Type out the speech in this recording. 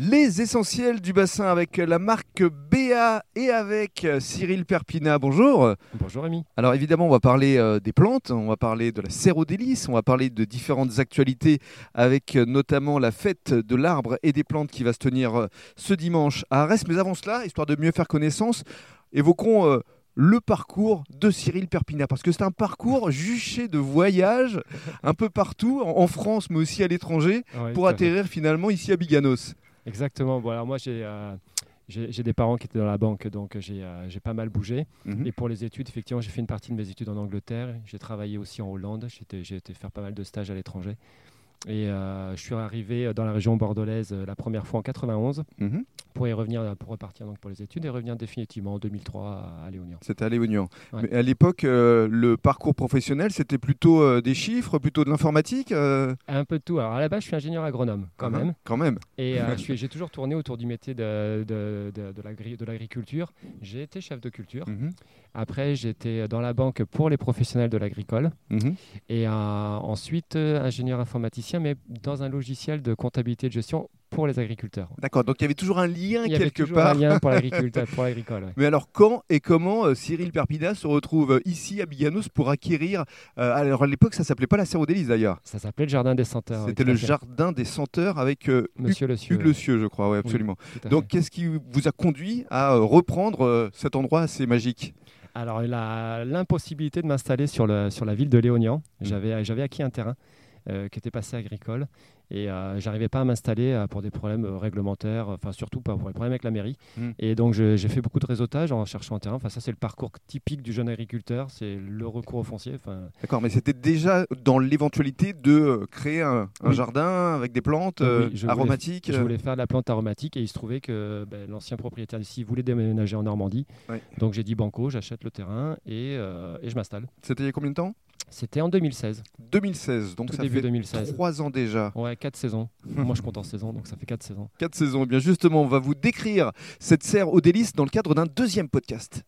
Les essentiels du bassin avec la marque BA et avec Cyril Perpina. Bonjour. Bonjour Rémi. Alors évidemment, on va parler euh, des plantes, on va parler de la serre on va parler de différentes actualités avec euh, notamment la fête de l'arbre et des plantes qui va se tenir euh, ce dimanche à Arès. Mais avant cela, histoire de mieux faire connaissance, évoquons le parcours de Cyril Perpina, parce que c'est un parcours juché de voyages un peu partout, en France, mais aussi à l'étranger, pour atterrir finalement ici à Biganos. Exactement. Bon, alors moi, euh, j'ai des parents qui étaient dans la banque, donc j'ai euh, j'ai pas mal bougé. Mhm. Et pour les études, effectivement, j'ai fait une partie de mes études en Angleterre. J'ai travaillé aussi en Hollande. J'ai été faire pas mal de stages à l'étranger. Et euh, je suis arrivé dans la région bordelaise la première fois en 91 pour y revenir, euh, pour repartir donc pour les études et revenir définitivement en 2003 à Léognan. C'était à Léognan. Mais à l'époque, euh, le parcours professionnel, c'était plutôt euh, des chiffres, plutôt de l'informatique Un peu de tout. Alors à la base, je suis ingénieur agronome quand uh-huh. même. Quand même. Et j'ai toujours tourné autour du métier de, de, de, l'agriculture. J'ai été chef de culture. Mm-hmm. Après, j'étais dans la banque pour les professionnels de l'agricole. Mm-hmm. Et ensuite, ingénieur informaticien, mais dans un logiciel de comptabilité et de gestion pour les agriculteurs. D'accord, donc il y avait toujours un lien il y quelque avait part. un lien pour l'agriculteur, pour l'agricole. Mais alors quand et comment euh, Cyril Perpina se retrouve euh, ici à Biganos pour acquérir euh, Alors à l'époque, ça s'appelait pas la Serre d'ailleurs. Ça s'appelait le Jardin des Senteurs. C'était le Jardin des Senteurs avec Monsieur Hugues Le Cieux, je crois, oui, absolument. donc qu'est-ce qui vous a conduit à reprendre cet endroit assez magique? Alors, l'impossibilité de m'installer sur, sur la ville de Léognan. Mmh. J'avais acquis un terrain qui était passé agricole et euh, j'arrivais pas à m'installer euh, pour des problèmes euh, réglementaires, enfin surtout pas pour les problèmes avec la mairie. Hmm. Et donc j'ai fait beaucoup de réseautage en cherchant un terrain. Enfin ça c'est le parcours typique du jeune agriculteur, c'est le recours au foncier. D'accord, mais c'était déjà dans l'éventualité de créer un, jardin avec des plantes aromatiques. je voulais faire de la plante aromatique et il se trouvait que ben, l'ancien propriétaire d'ici voulait déménager en Normandie. Donc j'ai dit banco, j'achète le terrain et, et je m'installe. C'était il y a combien de temps? C'était en 2016. 2016, donc ça fait 2016. 3 ans déjà. Ouais, 4 saisons. Moi je compte en saison, donc ça fait 4 saisons. 4 saisons. Et eh bien justement, on va vous décrire cette serre aux délices dans le cadre d'un deuxième podcast.